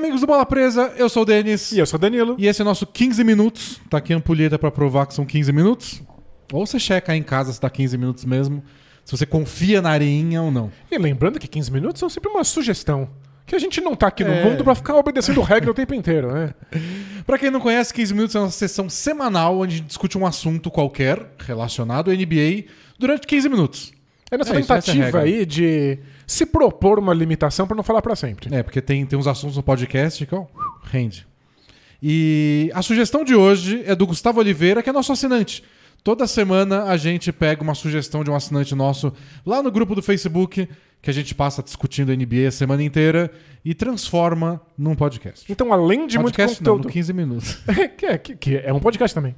amigos do Bola Presa? Eu sou o Denis. E eu sou o Danilo. E esse é o nosso 15 minutos. Tá aqui a ampulheta pra provar que são 15 minutos. Ou você checa aí em casa se tá 15 minutos mesmo. Se você confia na areinha ou não. E lembrando que 15 minutos são sempre uma sugestão. Que a gente não tá aqui no É. mundo pra ficar obedecendo regra o tempo inteiro, né? Pra quem não conhece, 15 minutos é uma sessão semanal onde a gente discute um assunto qualquer relacionado à NBA durante 15 minutos. É nessa É isso, tentativa aí de se propor uma limitação pra não falar pra sempre. É, porque tem, tem uns assuntos no podcast que ó, rende. E a sugestão de hoje é do Gustavo Oliveira, que é nosso assinante. Toda semana a gente pega uma sugestão de um assinante nosso lá no grupo do Facebook, que a gente passa discutindo a NBA a semana inteira e transforma num podcast. Então, além de podcast muito não, conteúdo. no 15 minutos. que, é, que- que é um podcast também.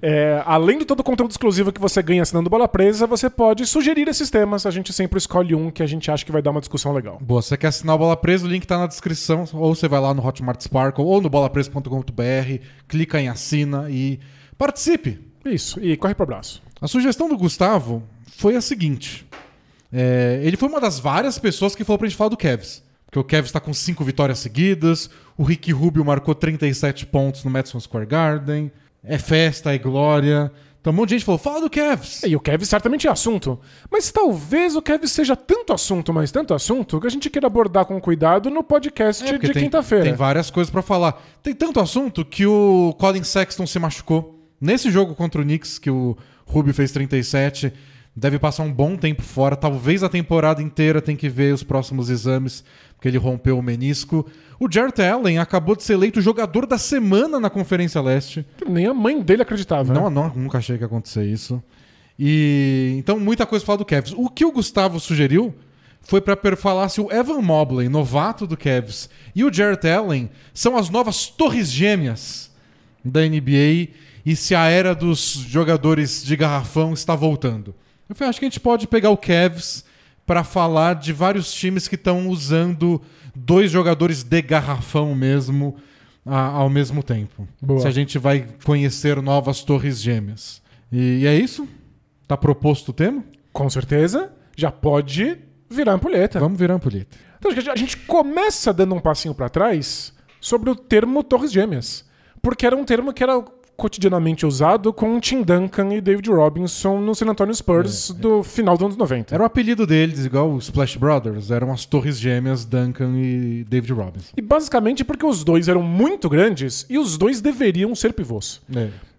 É, além de todo o conteúdo exclusivo que você ganha assinando Bola Presa, você pode sugerir esses temas. A gente sempre escolhe um que a gente acha que vai dar uma discussão legal. Boa, você quer assinar o Bola Presa, o link tá na descrição, ou você vai lá no Hotmart Sparkle ou no bolapresa.com.br, clica em assina e participe. Isso, e corre pro abraço. A sugestão do Gustavo foi a seguinte. É, ele foi uma das várias pessoas que falou pra gente falar do Kevs. Porque o Kevs tá com cinco vitórias seguidas, o Rick Rubio marcou 37 pontos no Madison Square Garden, é festa, é glória. Então um monte de gente falou, fala do Kevs. E o Kevin certamente é assunto. Mas talvez o Kevin seja tanto assunto, mas tanto assunto, que a gente queira abordar com cuidado no podcast É, de quinta-feira. Tem várias coisas pra falar. Tem tanto assunto que o Colin Sexton se machucou. Nesse jogo contra o Knicks, que o Rubio fez 37, deve passar um bom tempo fora. Talvez a temporada inteira tem que ver os próximos exames, porque ele rompeu o menisco. O Jarrett Allen acabou de ser eleito jogador da semana na Conferência Leste. Nem a mãe dele acreditava. Não, né? não, nunca achei que ia acontecer isso. E então muita coisa falar do Cavs. O que o Gustavo sugeriu foi per- falar se o Evan Mobley, novato do Cavs, e o Jarrett Allen são as novas torres gêmeas da NBA e se a era dos jogadores de garrafão está voltando. Eu falei, acho que a gente pode pegar o Cavs pra falar de vários times que estão usando dois jogadores de garrafão mesmo a- ao mesmo tempo. Boa. Se a gente vai conhecer novas torres gêmeas. E, e é isso? Tá proposto o tema? Com certeza, já pode virar ampulheta. Vamos virar ampulheta. Então, acho que a gente começa dando um passinho pra trás sobre o termo Torres Gêmeas. Porque era um termo que era cotidianamente usado com Tim Duncan e David Robinson no San Antonio Spurs do final dos anos 90. Era o apelido deles, igual os Splash Brothers. Eram as torres gêmeas Duncan e David Robinson. E basicamente porque os dois eram muito grandes e os dois deveriam ser pivôs.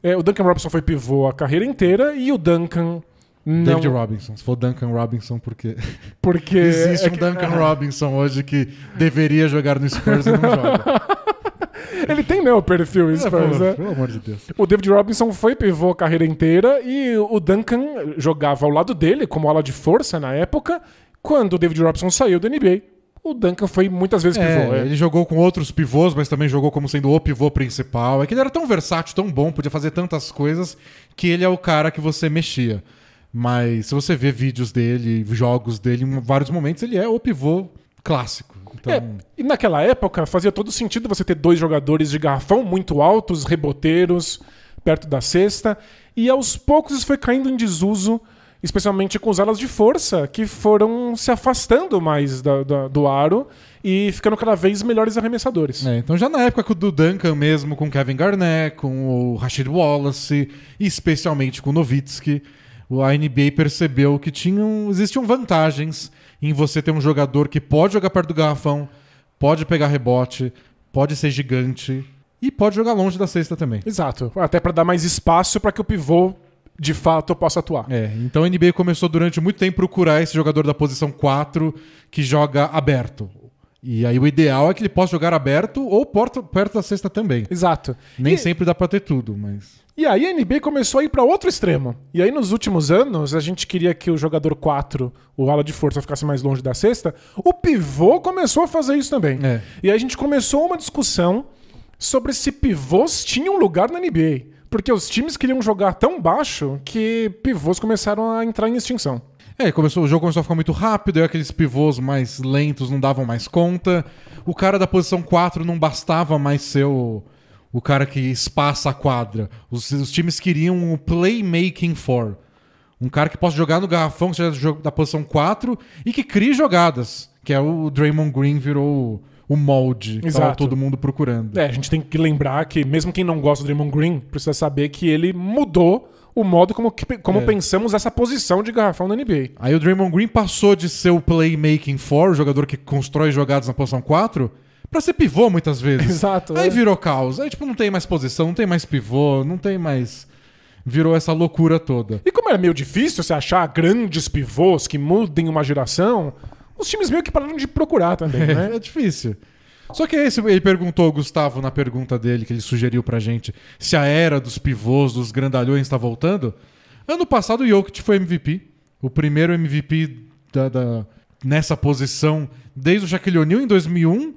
É, o Duncan Robinson foi pivô a carreira inteira e o Duncan não. David Robinson. Se for Duncan Robinson, porque Porque existe é um que- Duncan Robinson hoje que deveria jogar no Spurs e não joga. Ele tem meu perfil É, Spurs, pô, né? Pelo amor de Deus. O David Robinson foi pivô a carreira inteira e o Duncan jogava ao lado dele como ala de força na época. Quando o David Robinson saiu da NBA, o Duncan foi muitas vezes pivô. É, é. ele jogou com outros pivôs, mas também jogou como sendo o pivô principal. É que ele era tão versátil, tão bom, podia fazer tantas coisas, que ele é o cara que você mexia. Mas se você vê vídeos dele, jogos dele, em vários momentos, ele é o pivô clássico. Então, É, e naquela época fazia todo sentido você ter dois jogadores de garrafão muito altos, reboteiros, perto da cesta. E aos poucos isso foi caindo em desuso, especialmente com os alas de força, que foram se afastando mais da- da- do aro e ficando cada vez melhores arremessadores. É, então já na época do Duncan mesmo, com Kevin Garnett, com o Rashid Wallace, e especialmente com o Nowitzki, o- a NBA percebeu que tinham, existiam vantagens em você ter um jogador que pode jogar perto do garrafão, pode pegar rebote, pode ser gigante e pode jogar longe da cesta também. Exato. Até para dar mais espaço para que o pivô de fato possa atuar. É, então a NBA começou durante muito tempo a procurar esse jogador da posição 4 que joga aberto. E aí o ideal é que ele possa jogar aberto ou porto- perto da cesta também. Exato. Nem e, sempre dá pra ter tudo, mas. e aí a NBA começou a ir para outro extremo. E aí nos últimos anos a gente queria que o jogador 4, o ala de força, ficasse mais longe da cesta. O pivô começou a fazer isso também. É. E aí a gente começou uma discussão sobre se pivôs tinham lugar na NBA. Porque os times queriam jogar tão baixo que pivôs começaram a entrar em extinção. É, começou, o jogo começou a ficar muito rápido, aí aqueles pivôs mais lentos não davam mais conta. O cara da posição 4 não bastava mais ser o, o cara que espaça a quadra. Os, os times queriam o playmaking for. Um cara que possa jogar no garrafão, que seja da posição 4 e que crie jogadas. Que é o Draymond Green virou o, molde que tava Exato. todo mundo procurando. É, a gente tem que lembrar que, mesmo quem não gosta do Draymond Green, precisa saber que ele mudou o modo como, como É. pensamos essa posição de garrafão na NBA. Aí o Draymond Green passou de ser o playmaking four, o jogador que constrói jogadas na posição 4, pra ser pivô muitas vezes. Exato, Aí é. virou caos. Aí, tipo, não tem mais posição, não tem mais pivô, não tem mais. Virou essa loucura toda. E como era meio difícil você achar grandes pivôs que mudem uma geração, os times meio que pararam de procurar também, né? É, difícil. Só que esse, ele perguntou, Gustavo, na pergunta dele, que ele sugeriu pra gente, se a era dos pivôs, dos grandalhões tá voltando. Ano passado o Jokic foi MVP. O primeiro MVP da, da- nessa posição desde o Shaquille O'Neal em 2001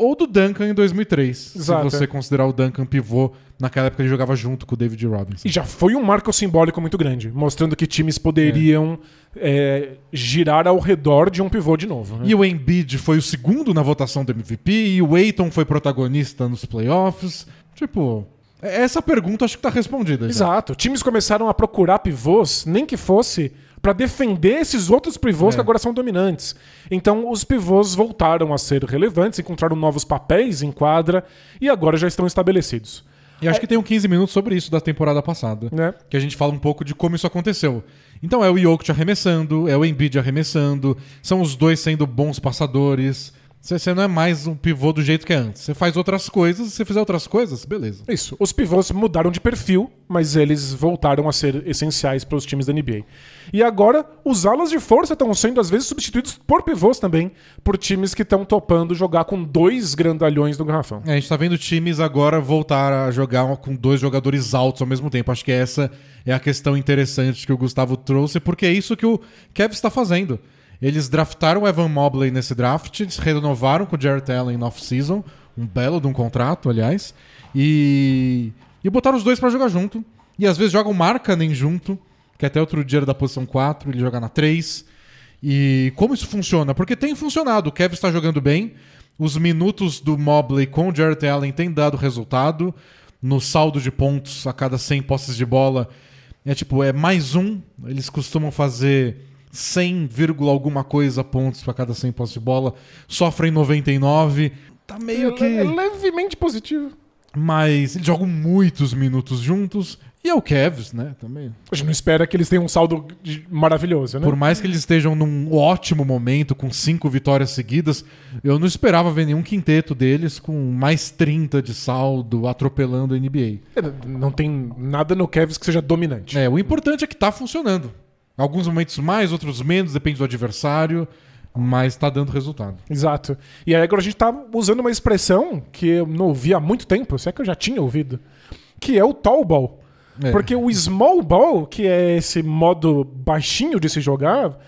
ou do Duncan em 2003. Exato, se você é. considerar o Duncan pivô, naquela época ele jogava junto com o David Robinson. E já foi um marco simbólico muito grande, mostrando que times poderiam é, girar ao redor de um pivô de novo. né? E o Embiid foi o segundo na votação do MVP, e o Aiton foi protagonista nos playoffs. Tipo, essa pergunta acho que tá respondida. já. Exato. Times começaram a procurar pivôs, nem que fosse pra defender esses outros pivôs É. que agora são dominantes. Então os pivôs voltaram a ser relevantes, encontraram novos papéis em quadra e agora já estão estabelecidos. E acho que tem um 15 minutos sobre isso da temporada passada. Né? Que a gente fala um pouco de como isso aconteceu. Então é o Jokic arremessando, é o Embiid arremessando, são os dois sendo bons passadores. Você você não é mais um pivô do jeito que é antes. Você faz outras coisas, se você fizer outras coisas, beleza. Isso. Os pivôs mudaram de perfil, mas eles voltaram a ser essenciais para os times da NBA. E agora, os alas de força estão sendo, às vezes, substituídos por pivôs também, por times que estão topando jogar com dois grandalhões no garrafão. É, a gente tá vendo times agora voltar a jogar com dois jogadores altos ao mesmo tempo. Acho que essa é a questão interessante que o Gustavo trouxe, porque é isso que o Kevs está fazendo. Eles draftaram o Evan Mobley nesse draft, eles renovaram com o Jarrett Allen no off-season, um belo de um contrato, aliás, e, e botaram os dois para jogar junto. E às vezes jogam Markkanen junto, que até outro dia era da posição 4, ele joga na 3. E como isso funciona? Porque tem funcionado. O Kevin está jogando bem. Os minutos do Mobley com o Jarrett Allen têm dado resultado. No saldo de pontos a cada 100 posses de bola, é tipo, é mais um. Eles costumam fazer 100, vírgula alguma coisa pontos para cada 100 posses de bola. Sofrem 99. Tá meio que. É levemente positivo. Mas eles jogam muitos minutos juntos. E é o Kevs, né? Também. A gente não espera que eles tenham um saldo maravilhoso, né? Por mais que eles estejam num ótimo momento, com cinco vitórias seguidas, eu não esperava ver nenhum quinteto deles com mais 30 de saldo, atropelando a NBA. É, Não tem nada no Cavs que seja dominante. É, o importante é que tá funcionando. Alguns momentos mais, outros menos, depende do adversário, mas tá dando resultado. Exato. E aí agora a gente tá usando uma expressão que eu não ouvi há muito tempo, se é que eu já tinha ouvido, que é o tall ball. É. Porque o small ball, que é esse modo baixinho de se jogar,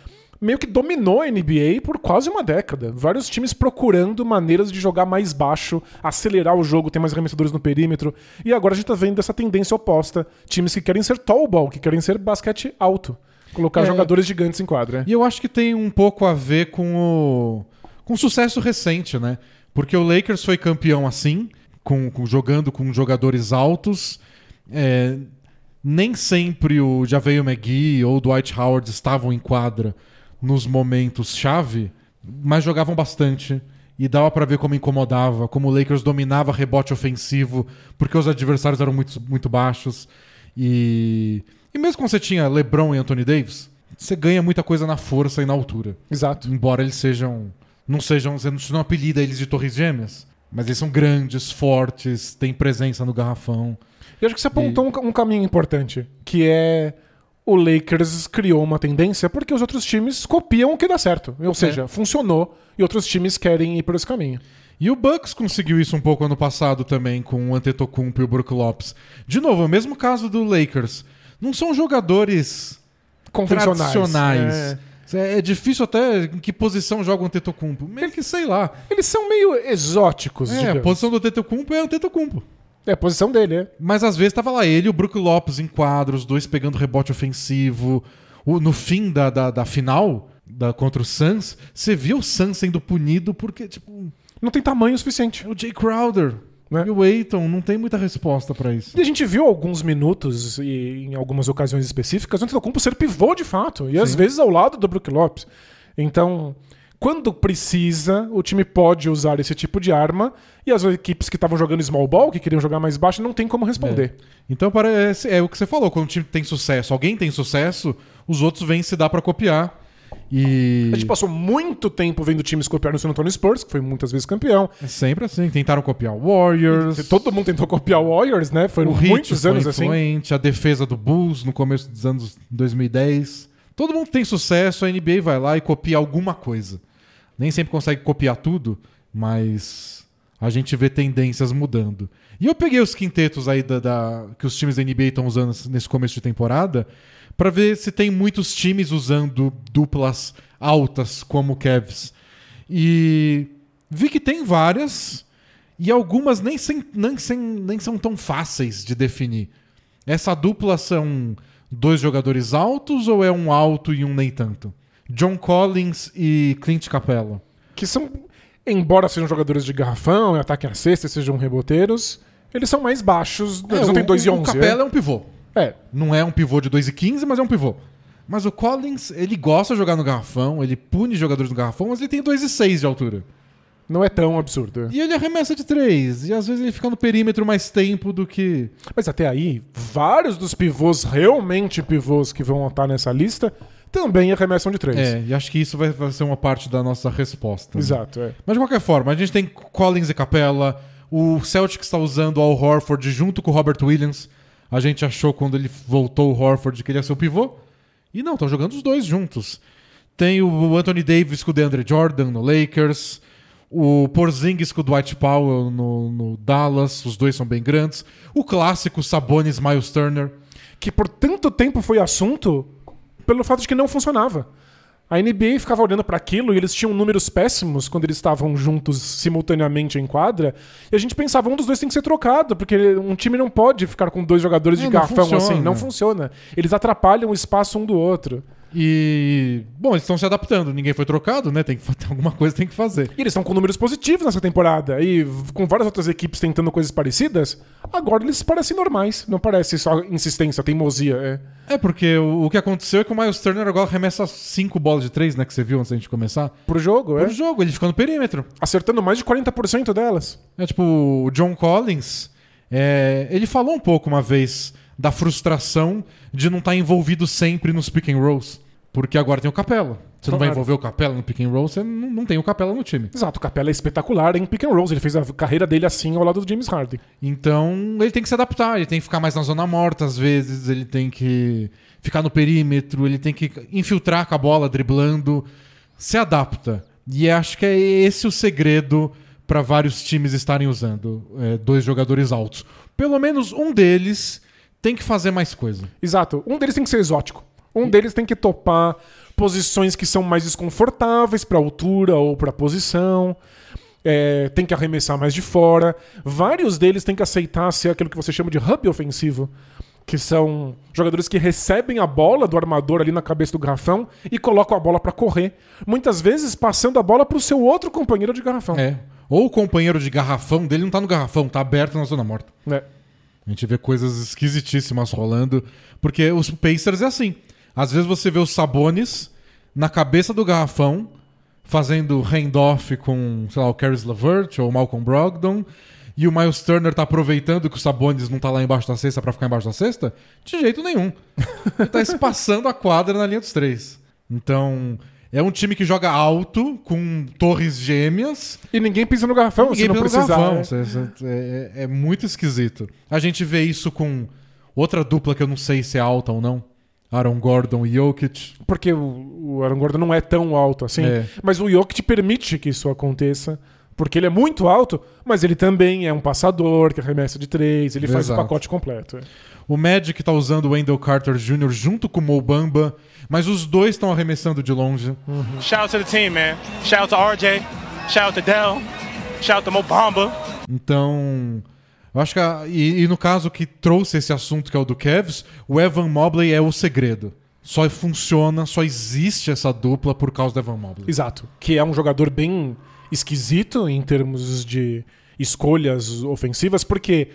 meio que dominou a NBA por quase uma década. Vários times procurando maneiras de jogar mais baixo, acelerar o jogo, ter mais arremessadores no perímetro. E agora a gente tá vendo essa tendência oposta. Times que querem ser tall ball, que querem ser basquete alto. Colocar É. jogadores gigantes em quadra. E eu acho que tem um pouco a ver com o, com o sucesso recente, né? Porque o Lakers foi campeão assim, com, com- jogando com jogadores altos. É, nem sempre o Javeio McGee ou o Dwight Howard estavam em quadra nos momentos chave, mas jogavam bastante. E dava pra ver como incomodava, como o Lakers dominava rebote ofensivo, porque os adversários eram muito, muito baixos. E, e mesmo quando você tinha LeBron e Anthony Davis, você ganha muita coisa na força e na altura. Exato. Embora eles sejam. Não sejam. Você não apelida eles de torres gêmeas. Mas eles são grandes, fortes, têm presença no garrafão. E acho que você apontou um, ca- um caminho importante, que é o Lakers criou uma tendência porque os outros times copiam o que dá certo. Ou seja, funcionou e outros times querem ir por esse caminho. E o Bucks conseguiu isso um pouco ano passado também com o Antetokounmpo e o Brook Lopes. De novo, é o mesmo caso do Lakers. Não são jogadores Convencionais. tradicionais. É. É. é difícil até em que posição joga o Antetokounmpo. Meio que sei lá. Eles são meio exóticos, É, a digamos. posição do Antetokounmpo é Antetokounmpo. É a posição dele, é. Mas às vezes tava lá ele e o Brook Lopes em quadro, os dois pegando rebote ofensivo. O- no fim da, da, da final da, contra o Suns, você viu o Suns sendo punido porque, tipo, Não tem tamanho suficiente. o Jay Crowder Né? e o Aiton não tem muita resposta pra isso. E a gente viu alguns minutos e em algumas ocasiões específicas o Antetokounmpo ser pivô de fato. E às vezes ao lado do Brook Lopes. Então, quando precisa, o time pode usar esse tipo de arma e as equipes que estavam jogando small ball, que queriam jogar mais baixo, não tem como responder. Então parece é o que você falou, quando o time tem sucesso, alguém tem sucesso, os outros vêm se dá pra copiar. E A gente passou muito tempo vendo times copiar no San Antonio Spurs, que foi muitas vezes campeão. é sempre assim, tentaram copiar o Warriors. Todo mundo tentou copiar o Warriors, né? Foram O muitos foi anos assim. influente, a defesa do Bulls no começo dos anos 2010. Todo mundo tem sucesso, a NBA vai lá e copia alguma coisa. Nem sempre consegue copiar tudo, mas a gente vê tendências mudando. E eu peguei os quintetos aí da, da- que os times da NBA estão usando nesse começo de temporada pra ver se tem muitos times usando duplas altas como o Cavs. E vi que tem várias e algumas nem, sem- nem, sem- nem são tão fáceis de definir. Essa dupla são dois jogadores altos ou é um alto e um nem tanto? John Collins e Clint Capella. Que são, embora sejam jogadores de garrafão, e ataque à cesta, e sejam reboteiros, eles são mais baixos. Eles não têm 2 e o 11. Capella é um pivô. É. Não é um pivô de 2 e 15, mas é um pivô. Mas o Collins, ele gosta de jogar no garrafão, ele pune jogadores no garrafão, mas ele tem 2 e 6 de altura. Não é tão absurdo. E ele arremessa de 3. E às vezes ele fica no perímetro mais tempo do que. Mas até aí, vários dos pivôs, realmente pivôs que vão estar nessa lista, também arremessam de 3. É, e acho que isso vai, vai ser uma parte da nossa resposta. né? Exato, é. Mas de qualquer forma, a gente tem Collins e Capella. O Celtic está usando Al Horford junto com o Robert Williams. A gente achou quando ele voltou o Horford que ele ia ser o pivô. E não, estão jogando os dois juntos. Tem o Anthony Davis com o DeAndre Jordan no Lakers. O Porzingis com o Dwight Powell no, no Dallas. Os dois são bem grandes. O clássico Sabonis Miles Turner. Que por tanto tempo foi assunto pelo fato de que não funcionava. A NBA ficava olhando para aquilo e eles tinham números péssimos quando eles estavam juntos simultaneamente em quadra. E a gente pensava, um dos dois tem que ser trocado, porque um time não pode ficar com dois jogadores É, de garfão funciona. assim. Não funciona. Eles atrapalham o espaço um do outro. E. Bom, eles estão se adaptando. Ninguém foi trocado, né? Tem que alguma coisa tem que fazer. E eles estão com números positivos nessa temporada. E com várias outras equipes tentando coisas parecidas, agora eles parecem normais. Não parece só insistência, teimosia. É. É, porque o, o que aconteceu é que o Miles Turner agora arremessa cinco bolas de três, né? Que você viu antes da gente começar. Pro jogo, é. Pro jogo, ele fica no perímetro. Acertando mais de 40% delas. É tipo, o John Collins, é, ele falou um pouco uma vez da frustração de não estar envolvido sempre nos pick and rolls. Porque agora tem o Capela. Você não vai envolver o Capela no pick and roll, você não, não tem o Capela no time. Exato, o Capela é espetacular em pick and rolls. Ele fez a carreira dele assim ao lado do James Harden. Então, ele tem que se adaptar, ele tem que ficar mais na zona morta às vezes, ele tem que ficar no perímetro, ele tem que infiltrar com a bola, driblando. Se adapta. E acho que é esse o segredo para vários times estarem usando é, dois jogadores altos. Pelo menos um deles tem que fazer mais coisa. Exato. Um deles tem que ser exótico. Um deles tem que topar posições que são mais desconfortáveis pra altura ou pra posição. É, tem que arremessar mais de fora. Vários deles têm que aceitar ser aquilo que você chama de hub ofensivo. Que são jogadores que recebem a bola do armador ali na cabeça do garrafão e colocam a bola pra correr. Muitas vezes passando a bola pro seu outro companheiro de garrafão. É. Ou o companheiro de garrafão dele não tá no garrafão, tá aberto na zona morta. né? A gente vê coisas esquisitíssimas rolando. Porque os Pacers é assim. Às vezes você vê os Sabonis na cabeça do garrafão, fazendo handoff com, sei lá, o Caris LeVert ou o Malcolm Brogdon. E o Miles Turner tá aproveitando que o Sabonis não tá lá embaixo da cesta pra ficar embaixo da cesta? De jeito nenhum. Ele tá espaçando a quadra na linha dos três. Então, é um time que joga alto, com torres gêmeas, E ninguém pisa no garrafão Ninguém se não pisa no precisar. garrafão. né? É, é- é muito esquisito. A gente vê isso com outra dupla que eu não sei se é alta ou não. Aaron Gordon e Jokic. Porque o, o Aaron Gordon não é tão alto assim. É. Mas o Jokic permite que isso aconteça. Porque ele é muito alto, mas ele também é um passador que arremessa de três, ele faz o Exato. pacote completo. O Magic tá usando o Wendell Carter Jr. junto com o Mo Bamba, mas os dois estão arremessando de longe. Shout out to the team, man. Shout out to RJ. Shout out to Dell. Shout out to Mo Bamba. Então, eu acho que. a- e, e no caso que trouxe esse assunto que é o do Cavs, o Evan Mobley é o segredo. Só funciona, só existe essa dupla por causa do Evan Mobley. Exato. Que é um jogador bem esquisito em termos de escolhas ofensivas, porque,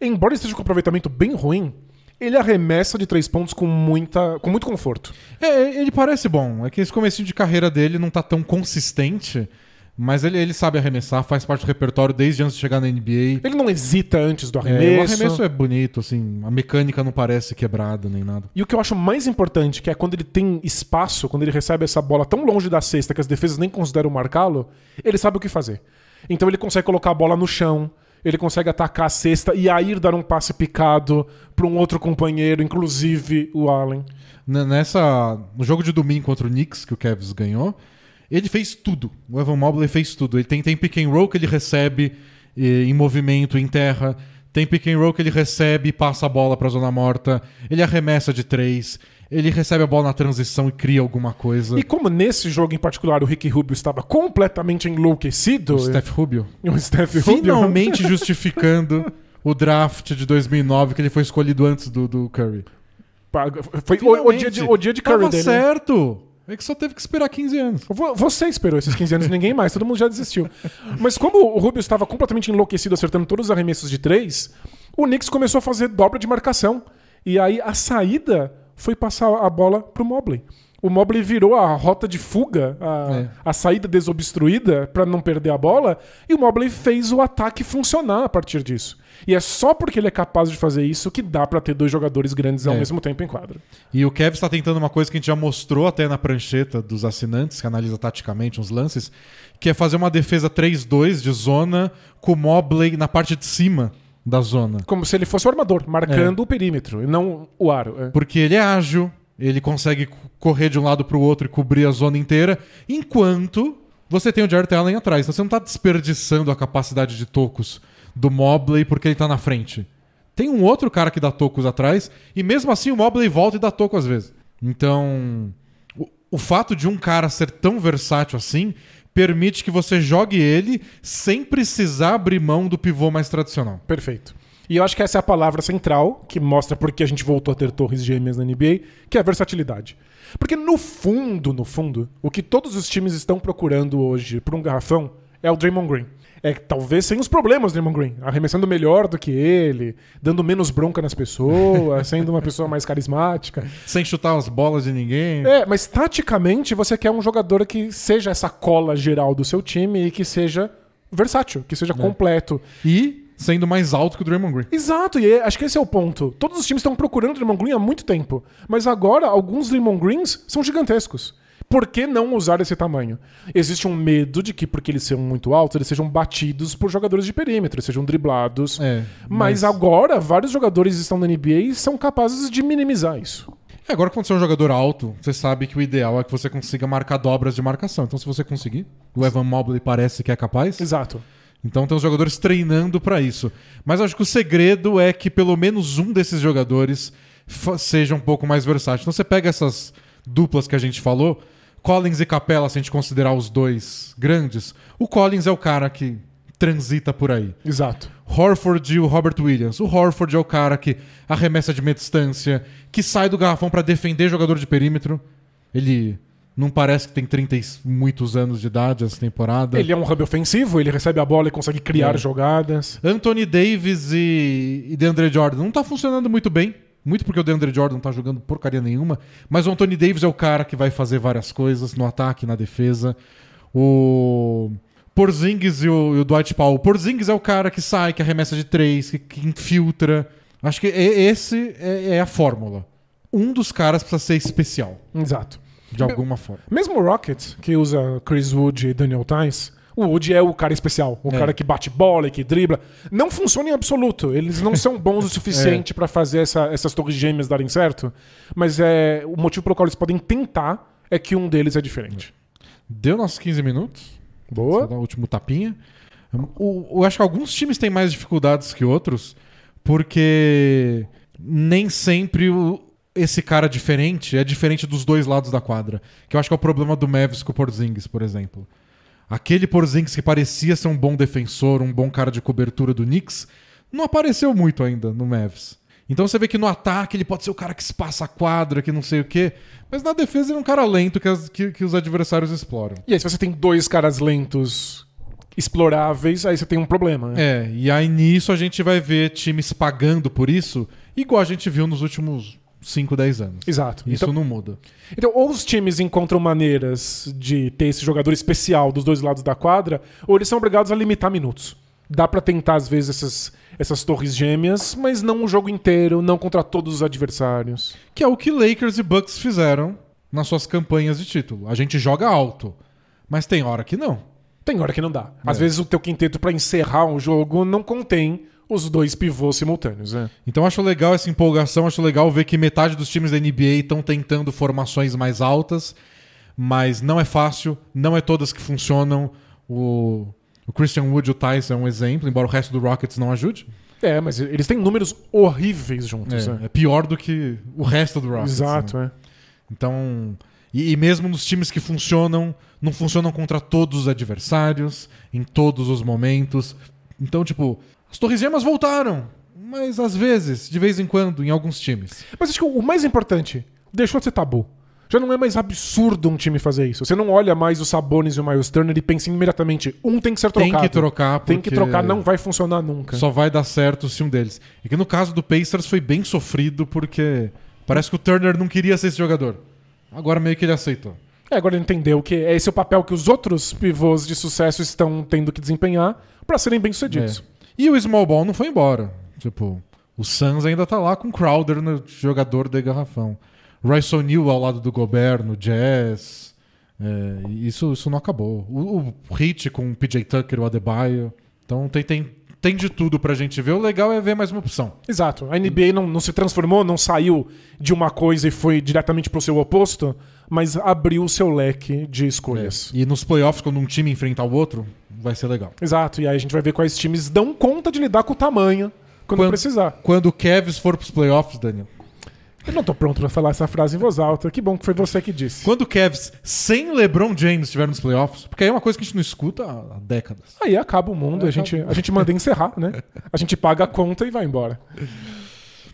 embora esteja com um aproveitamento bem ruim, ele arremessa de três pontos com, muita, com muito conforto. É, ele parece bom. É que esse comecinho de carreira dele não tá tão consistente, mas ele, ele sabe arremessar, faz parte do repertório desde antes de chegar na NBA. Ele não hesita antes do É, arremesso. o arremesso é bonito, assim, a mecânica não parece quebrada nem nada. E o que eu acho mais importante, que é quando ele tem espaço, quando ele recebe essa bola tão longe da cesta que as defesas nem consideram marcá-lo, ele sabe o que fazer. Então ele consegue colocar a bola no chão, ele consegue atacar a cesta e aí dar um passe picado para um outro companheiro, inclusive o Allen. Nessa, no jogo de domingo contra o Knicks, que o Cavs ganhou, ele fez tudo. O Evan Mobley fez tudo. Ele tem, tem pick and roll que ele recebe eh, em movimento, em terra. Tem pick and roll que ele recebe e passa a bola pra zona morta. Ele arremessa de três. Ele recebe a bola na transição e cria alguma coisa. E como nesse jogo em particular o Ricky Rubio estava completamente enlouquecido, O Steph Rubio. o Steph Rubio Finalmente justificando o draft de 2009, que ele foi escolhido antes do, do Curry. foi o, o dia de, o dia de Curry Tava dele. certo. É que só teve que esperar 15 anos. Vo- Você esperou esses 15 anos, ninguém mais, todo mundo já desistiu. Mas como o Rubio estava completamente enlouquecido acertando todos os arremessos de três, o Knicks começou a fazer dobra de marcação. E aí a saída foi passar a bola pro Mobley. O Mobley virou a rota de fuga, a, É. a saída desobstruída para não perder a bola, e o Mobley fez o ataque funcionar a partir disso. E é só porque ele é capaz de fazer isso que dá para ter dois jogadores grandes ao É. mesmo tempo em quadra. E o Kevin está tentando uma coisa que a gente já mostrou até na prancheta dos assinantes, que analisa taticamente uns lances, que é fazer uma defesa 3-2 de zona com o Mobley na parte de cima da zona. Como se ele fosse o armador, marcando É. o perímetro, e não o aro. é. Porque ele é ágil, ele consegue correr de um lado para o outro e cobrir a zona inteira, enquanto você tem o Jared Allen atrás. Então você não está desperdiçando a capacidade de tocos do Mobley porque ele está na frente. Tem um outro cara que dá tocos atrás, e mesmo assim o Mobley volta e dá toco às vezes. Então, o, o fato de um cara ser tão versátil assim permite que você jogue ele sem precisar abrir mão do pivô mais tradicional. Perfeito. E eu acho que essa é a palavra central que mostra por que a gente voltou a ter torres gêmeas na NBA, que é a versatilidade. Porque no fundo, no fundo, o que todos os times estão procurando hoje por um garrafão é o Draymond Green. É talvez sem os problemas do Draymond Green, arremessando melhor do que ele, dando menos bronca nas pessoas, sendo uma pessoa mais carismática. Sem chutar as bolas de ninguém. É, mas taticamente você quer um jogador que seja essa cola geral do seu time e que seja versátil, que seja completo. E sendo mais alto que o Draymond Green. Exato, e é- acho que esse é o ponto. Todos os times estão procurando Draymond Green há muito tempo, mas agora alguns Draymond Greens são gigantescos. Por que não usar esse tamanho? Existe um medo de que, porque eles sejam muito altos, eles sejam batidos por jogadores de perímetro, sejam driblados. É, mas, agora, vários jogadores estão na NBA e são capazes de minimizar isso. É, Agora, quando você é um jogador alto, você sabe que o ideal é que você consiga marcar dobras de marcação. Então, se você conseguir, o Evan Mobley parece que é capaz. Exato. Então, tem os jogadores treinando pra isso. Mas acho que o segredo é que pelo menos um desses jogadores seja um pouco mais versátil. Então, você pega essas duplas que a gente falou, Collins e Capela, se a gente considerar os dois grandes, o Collins é o cara que transita por aí. Exato. Horford e o Robert Williams. O Horford é o cara que arremessa de meia distância, que sai do garrafão pra defender jogador de perímetro. Ele não parece que tem 30 e muitos anos de idade essa temporada. Ele é um hub ofensivo, ele recebe a bola e consegue criar É. jogadas. Anthony Davis e, e DeAndre Jordan não tá funcionando muito bem. Muito porque o DeAndre Jordan não tá jogando porcaria nenhuma. Mas o Anthony Davis é o cara que vai fazer várias coisas no ataque, na defesa. O Porzingis e o, e o Dwight Powell. O Porzingis é o cara que sai, que arremessa de três, que, que infiltra. Acho que é- esse é, é a fórmula. Um dos caras precisa ser especial, Exato. De alguma forma. Mesmo o Rockets, que usa Chris Wood e Daniel Tice, o Wood é o cara especial, o É. cara que bate bola e que dribla. Não funciona em absoluto. Eles não são bons o suficiente pra fazer essa- essas torres gêmeas darem certo. Mas é o motivo pelo qual eles podem tentar é que um deles é diferente. Deu nossos 15 minutos. Só Boa. dar o último tapinha. Eu acho que alguns times têm mais dificuldades que outros, porque nem sempre o- esse cara diferente é diferente dos dois lados da quadra. Que eu acho que é o problema do Mavis com o Porzingis, por exemplo. Aquele Porzingis que parecia ser um bom defensor, um bom cara de cobertura do Knicks, não apareceu muito ainda no Mavs. Então você vê que no ataque ele pode ser o cara que espaça a quadra, que não sei o quê, mas na defesa ele é um cara lento que, as- que- que os adversários exploram. E aí, se você tem dois caras lentos exploráveis, aí você tem um problema. né? É, e aí nisso a gente vai ver times pagando por isso, igual a gente viu nos últimos 5, 10 anos. Exato. Isso Então, não muda. então, ou os times encontram maneiras de ter esse jogador especial dos dois lados da quadra, ou eles são obrigados a limitar minutos. Dá pra tentar, às vezes, essas, essas torres gêmeas, mas não o jogo inteiro, não contra todos os adversários. Que é o que Lakers e Bucks fizeram nas suas campanhas de título. A gente joga alto, mas tem hora que não. Tem hora que não dá. Às É. vezes o teu quinteto pra encerrar um jogo não contém os dois pivôs simultâneos, né? Então acho legal essa empolgação, acho legal ver que metade dos times da NBA estão tentando formações mais altas, mas não é fácil, não é todas que funcionam. O, o Christian Wood e o Tyson é um exemplo, embora o resto do Rockets não ajude. É, mas eles têm números horríveis juntos, né? É, é pior do que o resto do Rockets. Exato, né? é. Então, e, e mesmo nos times que funcionam, não funcionam contra todos os adversários, em todos os momentos. Então, tipo, as Torres Gêmeas voltaram, mas às vezes, de vez em quando, em alguns times. Mas acho que o mais importante, deixou de ser tabu. Já não é mais absurdo um time fazer isso. Você não olha mais o Sabonis e o Miles Turner e pensa imediatamente, um tem que ser Tem trocado. que trocar, Tem que porque trocar, não vai funcionar nunca. Só vai dar certo se um deles. E que no caso do Pacers foi bem sofrido, porque parece que o Turner não queria ser esse jogador. Agora meio que ele aceitou. É, agora ele entendeu que esse é o papel que os outros pivôs de sucesso estão tendo que desempenhar pra serem bem-sucedidos. É. E o Small Ball não foi embora. Tipo, o Suns ainda tá lá com o Crowder no jogador de garrafão. Royce O'Neal ao lado do Gobert no Jazz. É, isso, isso não acabou. O, o Hit com o PJ Tucker, o Adebayo. Então tem, tem, tem de tudo pra gente ver. O legal é ver mais uma opção. Exato. A NBA não, não se transformou, não saiu de uma coisa e foi diretamente pro seu oposto, mas abriu o seu leque de escolhas. E nos playoffs, quando um time enfrentar o outro, vai ser legal. Exato. E aí a gente vai ver quais times dão conta de lidar com o tamanho quando, Quando- precisar. Quando o Cavs for pros playoffs, Daniel. Eu não tô pronto pra falar essa frase em voz alta. Que bom que foi você que disse. Quando o Cavs sem LeBron James estiver nos playoffs, porque aí é uma coisa que a gente não escuta há décadas. Aí acaba o mundo, Aí a, gente, acaba. a gente manda encerrar, né? A gente paga a conta e vai embora.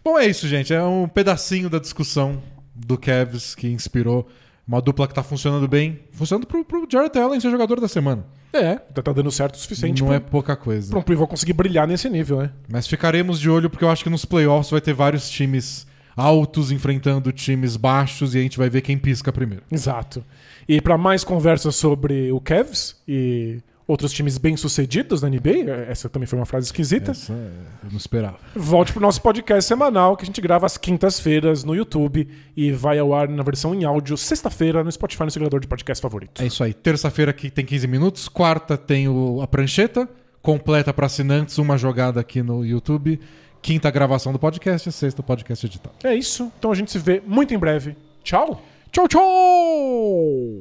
Bom, é isso, gente. É um pedacinho da discussão do Cavs que inspirou uma dupla que tá funcionando bem. Funcionando pro, pro Jared Allen ser jogador da semana. É, tá, dando certo o suficiente não pra, é pouca coisa. pra um pivô conseguir brilhar nesse nível, né? Mas ficaremos de olho porque eu acho que nos playoffs vai ter vários times altos enfrentando times baixos e a gente vai ver quem pisca primeiro. Exato. E pra mais conversas sobre o Cavs e outros times bem-sucedidos na NBA, essa também foi uma frase esquisita, Essa é- eu não esperava. volte pro nosso podcast semanal que a gente grava às quintas-feiras no YouTube e vai ao ar na versão em áudio sexta-feira no Spotify, no seu agregador de podcast favorito. É isso aí. Terça-feira aqui tem 15 minutos. Quarta tem o- a prancheta, completa para assinantes, uma jogada aqui no YouTube. Quinta gravação do podcast, sexta o podcast editado. É isso. Então a gente se vê muito em breve. Tchau! Tchau, tchau!